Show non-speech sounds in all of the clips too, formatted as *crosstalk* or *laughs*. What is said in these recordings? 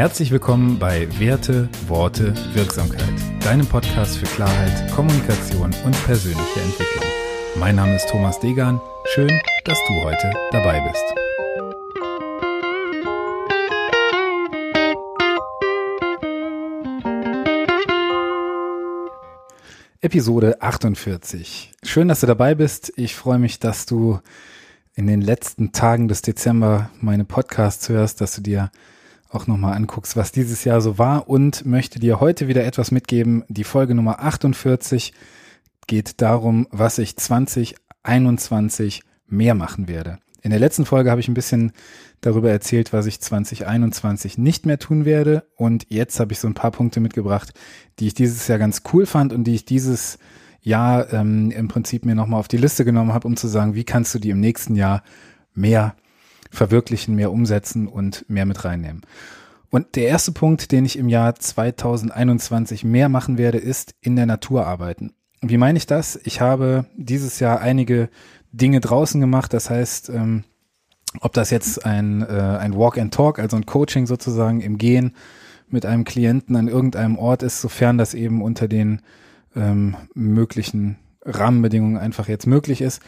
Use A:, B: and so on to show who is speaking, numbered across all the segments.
A: Herzlich willkommen bei Werte, Worte, Wirksamkeit, deinem Podcast für Klarheit, Kommunikation und persönliche Entwicklung. Mein Name ist Thomas Degan. Schön, dass du heute dabei bist. Episode 48. Schön, dass du dabei bist. Ich freue mich, dass du in den letzten Tagen des Dezember meine Podcasts hörst, dass du dir auch nochmal anguckst, was dieses Jahr so war und möchte dir heute wieder etwas mitgeben. Die Folge Nummer 48 geht darum, was ich 2021 mehr machen werde. In der letzten Folge habe ich ein bisschen darüber erzählt, was ich 2021 nicht mehr tun werde. Und jetzt habe ich so ein paar Punkte mitgebracht, die ich dieses Jahr ganz cool fand und die ich dieses Jahr ähm, im Prinzip mir nochmal auf die Liste genommen habe, um zu sagen, wie kannst du die im nächsten Jahr mehr verwirklichen, mehr umsetzen und mehr mit reinnehmen. Und der erste Punkt, den ich im Jahr 2021 mehr machen werde, ist in der Natur arbeiten. Wie meine ich das? Ich habe dieses Jahr einige Dinge draußen gemacht. Das heißt, ähm, ob das jetzt ein, äh, ein Walk and Talk, also ein Coaching sozusagen im Gehen mit einem Klienten an irgendeinem Ort ist, sofern das eben unter den ähm, möglichen Rahmenbedingungen einfach jetzt möglich ist,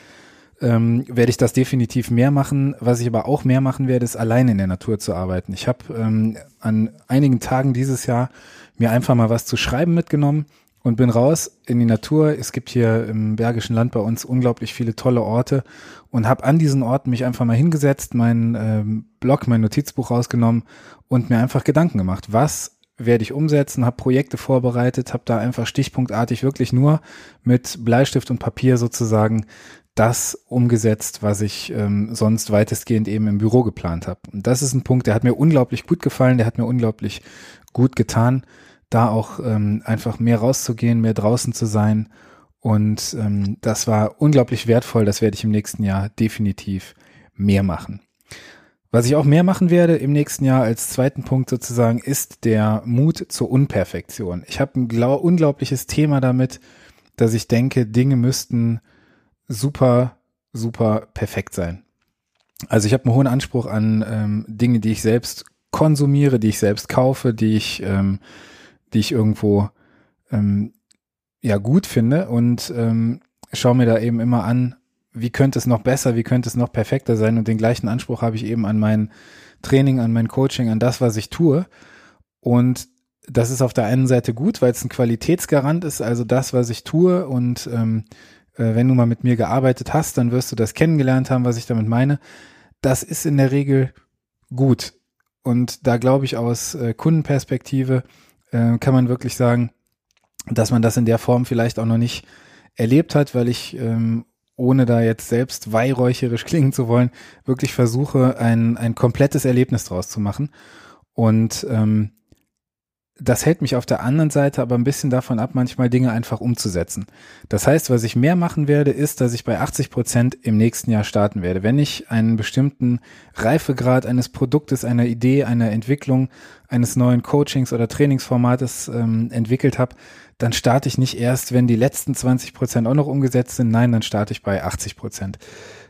A: ähm, werde ich das definitiv mehr machen. Was ich aber auch mehr machen werde, ist alleine in der Natur zu arbeiten. Ich habe ähm, an einigen Tagen dieses Jahr mir einfach mal was zu schreiben mitgenommen und bin raus in die Natur. Es gibt hier im Bergischen Land bei uns unglaublich viele tolle Orte und habe an diesen Orten mich einfach mal hingesetzt, meinen ähm, Blog, mein Notizbuch rausgenommen und mir einfach Gedanken gemacht, was werde ich umsetzen, habe Projekte vorbereitet, habe da einfach stichpunktartig wirklich nur mit Bleistift und Papier sozusagen das umgesetzt, was ich ähm, sonst weitestgehend eben im Büro geplant habe. Und das ist ein Punkt, der hat mir unglaublich gut gefallen, der hat mir unglaublich gut getan da auch ähm, einfach mehr rauszugehen, mehr draußen zu sein. Und ähm, das war unglaublich wertvoll. Das werde ich im nächsten Jahr definitiv mehr machen. Was ich auch mehr machen werde im nächsten Jahr als zweiten Punkt sozusagen ist der Mut zur Unperfektion. Ich habe ein unglaubliches Thema damit, dass ich denke, Dinge müssten super, super perfekt sein. Also ich habe einen hohen Anspruch an ähm, Dinge, die ich selbst konsumiere, die ich selbst kaufe, die ich ähm, die ich irgendwo ähm, ja gut finde und ähm, schaue mir da eben immer an, wie könnte es noch besser, wie könnte es noch perfekter sein und den gleichen Anspruch habe ich eben an mein Training, an mein Coaching, an das, was ich tue und das ist auf der einen Seite gut, weil es ein Qualitätsgarant ist, also das, was ich tue und ähm, äh, wenn du mal mit mir gearbeitet hast, dann wirst du das kennengelernt haben, was ich damit meine. Das ist in der Regel gut und da glaube ich aus äh, Kundenperspektive äh, kann man wirklich sagen, dass man das in der Form vielleicht auch noch nicht erlebt hat, weil ich, ähm, ohne da jetzt selbst weihräucherisch *laughs* klingen zu wollen, wirklich versuche, ein, ein komplettes Erlebnis draus zu machen. Und ähm, das hält mich auf der anderen Seite aber ein bisschen davon ab, manchmal Dinge einfach umzusetzen. Das heißt, was ich mehr machen werde, ist, dass ich bei 80 Prozent im nächsten Jahr starten werde. Wenn ich einen bestimmten Reifegrad eines Produktes, einer Idee, einer Entwicklung, eines neuen Coachings oder Trainingsformates ähm, entwickelt habe, dann starte ich nicht erst, wenn die letzten 20 Prozent auch noch umgesetzt sind. Nein, dann starte ich bei 80 Prozent.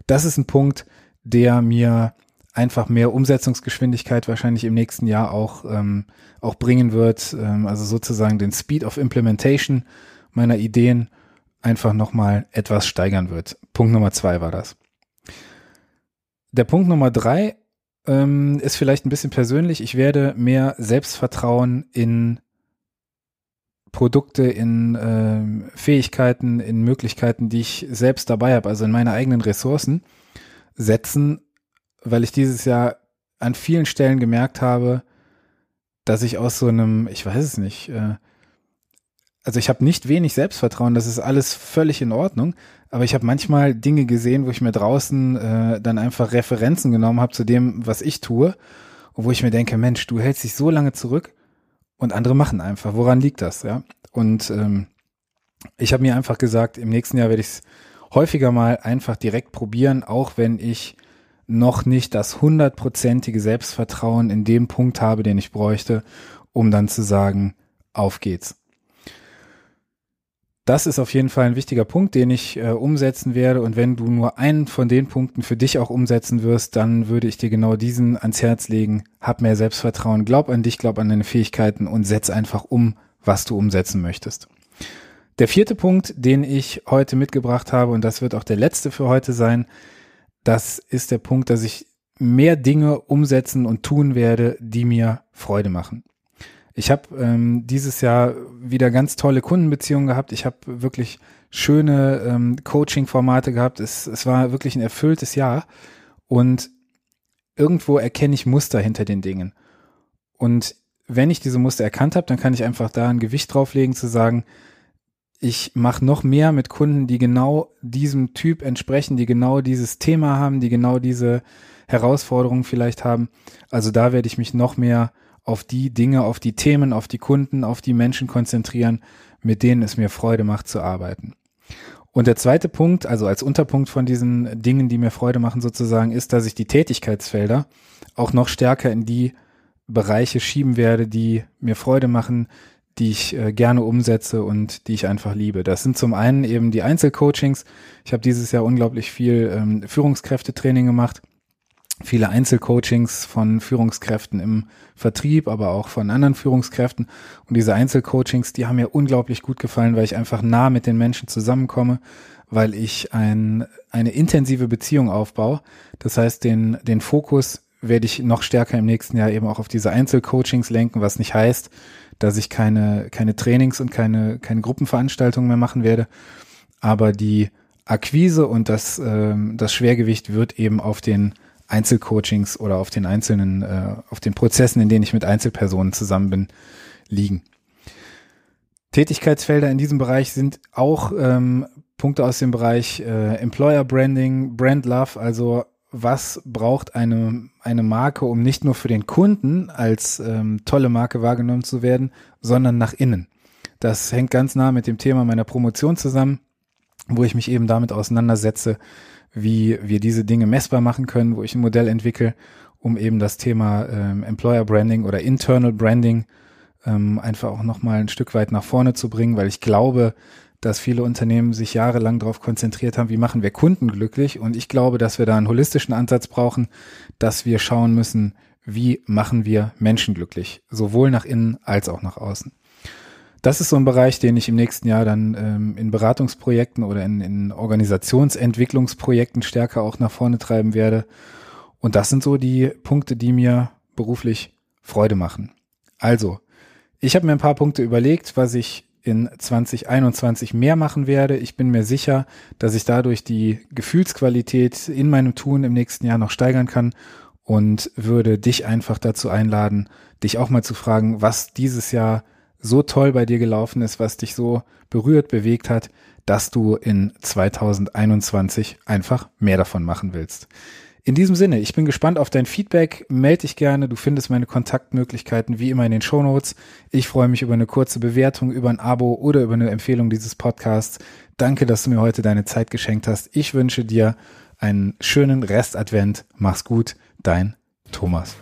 A: Das ist ein Punkt, der mir einfach mehr Umsetzungsgeschwindigkeit wahrscheinlich im nächsten Jahr auch, ähm, auch bringen wird. Ähm, also sozusagen den Speed of Implementation meiner Ideen einfach nochmal etwas steigern wird. Punkt Nummer zwei war das. Der Punkt Nummer drei ähm, ist vielleicht ein bisschen persönlich. Ich werde mehr Selbstvertrauen in Produkte, in äh, Fähigkeiten, in Möglichkeiten, die ich selbst dabei habe, also in meine eigenen Ressourcen setzen, weil ich dieses Jahr an vielen Stellen gemerkt habe, dass ich aus so einem, ich weiß es nicht, äh, also ich habe nicht wenig Selbstvertrauen, das ist alles völlig in Ordnung, aber ich habe manchmal Dinge gesehen, wo ich mir draußen äh, dann einfach Referenzen genommen habe zu dem, was ich tue, wo ich mir denke, Mensch, du hältst dich so lange zurück und andere machen einfach. Woran liegt das, ja? Und ähm, ich habe mir einfach gesagt, im nächsten Jahr werde ich es häufiger mal einfach direkt probieren, auch wenn ich noch nicht das hundertprozentige Selbstvertrauen in dem Punkt habe, den ich bräuchte, um dann zu sagen, auf geht's. das ist auf jeden Fall ein wichtiger Punkt, den ich äh, umsetzen werde. Und wenn du nur einen von den Punkten für dich auch umsetzen wirst, dann würde ich dir genau diesen ans Herz legen. Hab mehr Selbstvertrauen, glaub an dich, glaub an deine Fähigkeiten und setz einfach um, was du umsetzen möchtest. Der vierte Punkt, den ich heute mitgebracht habe, und das wird auch der letzte für heute sein, das ist der Punkt, dass ich mehr Dinge umsetzen und tun werde, die mir Freude machen. Ich habe ähm, dieses Jahr wieder ganz tolle Kundenbeziehungen gehabt. Ich habe wirklich schöne ähm, Coaching-Formate gehabt. Es, es war wirklich ein erfülltes Jahr. Und irgendwo erkenne ich Muster hinter den Dingen. Und wenn ich diese Muster erkannt habe, dann kann ich einfach da ein Gewicht drauflegen, zu sagen, ich mache noch mehr mit Kunden, die genau diesem Typ entsprechen, die genau dieses Thema haben, die genau diese Herausforderungen vielleicht haben. Also da werde ich mich noch mehr auf die Dinge, auf die Themen, auf die Kunden, auf die Menschen konzentrieren, mit denen es mir Freude macht zu arbeiten. Und der zweite Punkt, also als Unterpunkt von diesen Dingen, die mir Freude machen sozusagen, ist, dass ich die Tätigkeitsfelder auch noch stärker in die Bereiche schieben werde, die mir Freude machen, die ich äh, gerne umsetze und die ich einfach liebe. Das sind zum einen eben die Einzelcoachings. Ich habe dieses Jahr unglaublich viel ähm, Führungskräftetraining gemacht viele Einzelcoachings von Führungskräften im Vertrieb, aber auch von anderen Führungskräften. Und diese Einzelcoachings, die haben mir unglaublich gut gefallen, weil ich einfach nah mit den Menschen zusammenkomme, weil ich ein, eine intensive Beziehung aufbaue. Das heißt, den, den Fokus werde ich noch stärker im nächsten Jahr eben auch auf diese Einzelcoachings lenken, was nicht heißt, dass ich keine, keine Trainings und keine, keine Gruppenveranstaltungen mehr machen werde. Aber die Akquise und das, ähm, das Schwergewicht wird eben auf den Einzelcoachings oder auf den einzelnen, äh, auf den Prozessen, in denen ich mit Einzelpersonen zusammen bin, liegen. Tätigkeitsfelder in diesem Bereich sind auch ähm, Punkte aus dem Bereich äh, Employer Branding, Brand Love, also was braucht eine, eine Marke, um nicht nur für den Kunden als ähm, tolle Marke wahrgenommen zu werden, sondern nach innen. Das hängt ganz nah mit dem Thema meiner Promotion zusammen, wo ich mich eben damit auseinandersetze, wie wir diese Dinge messbar machen können, wo ich ein Modell entwickle, um eben das Thema ähm, Employer Branding oder Internal Branding ähm, einfach auch nochmal ein Stück weit nach vorne zu bringen, weil ich glaube, dass viele Unternehmen sich jahrelang darauf konzentriert haben, wie machen wir Kunden glücklich. Und ich glaube, dass wir da einen holistischen Ansatz brauchen, dass wir schauen müssen, wie machen wir Menschen glücklich, sowohl nach innen als auch nach außen das ist so ein Bereich, den ich im nächsten Jahr dann ähm, in Beratungsprojekten oder in, in Organisationsentwicklungsprojekten stärker auch nach vorne treiben werde. Und das sind so die Punkte, die mir beruflich Freude machen. Also, ich habe mir ein paar Punkte überlegt, was ich in 2021 mehr machen werde. Ich bin mir sicher, dass ich dadurch die Gefühlsqualität in meinem Tun im nächsten Jahr noch steigern kann und würde dich einfach dazu einladen, dich auch mal zu fragen, was dieses Jahr so toll bei dir gelaufen ist, was dich so berührt, bewegt hat, dass du in 2021 einfach mehr davon machen willst. In diesem Sinne, ich bin gespannt auf dein Feedback. Meld dich gerne. Du findest meine Kontaktmöglichkeiten wie immer in den Show Notes. Ich freue mich über eine kurze Bewertung, über ein Abo oder über eine Empfehlung dieses Podcasts. Danke, dass du mir heute deine Zeit geschenkt hast. Ich wünsche dir einen schönen Restadvent. Mach's gut. Dein Thomas.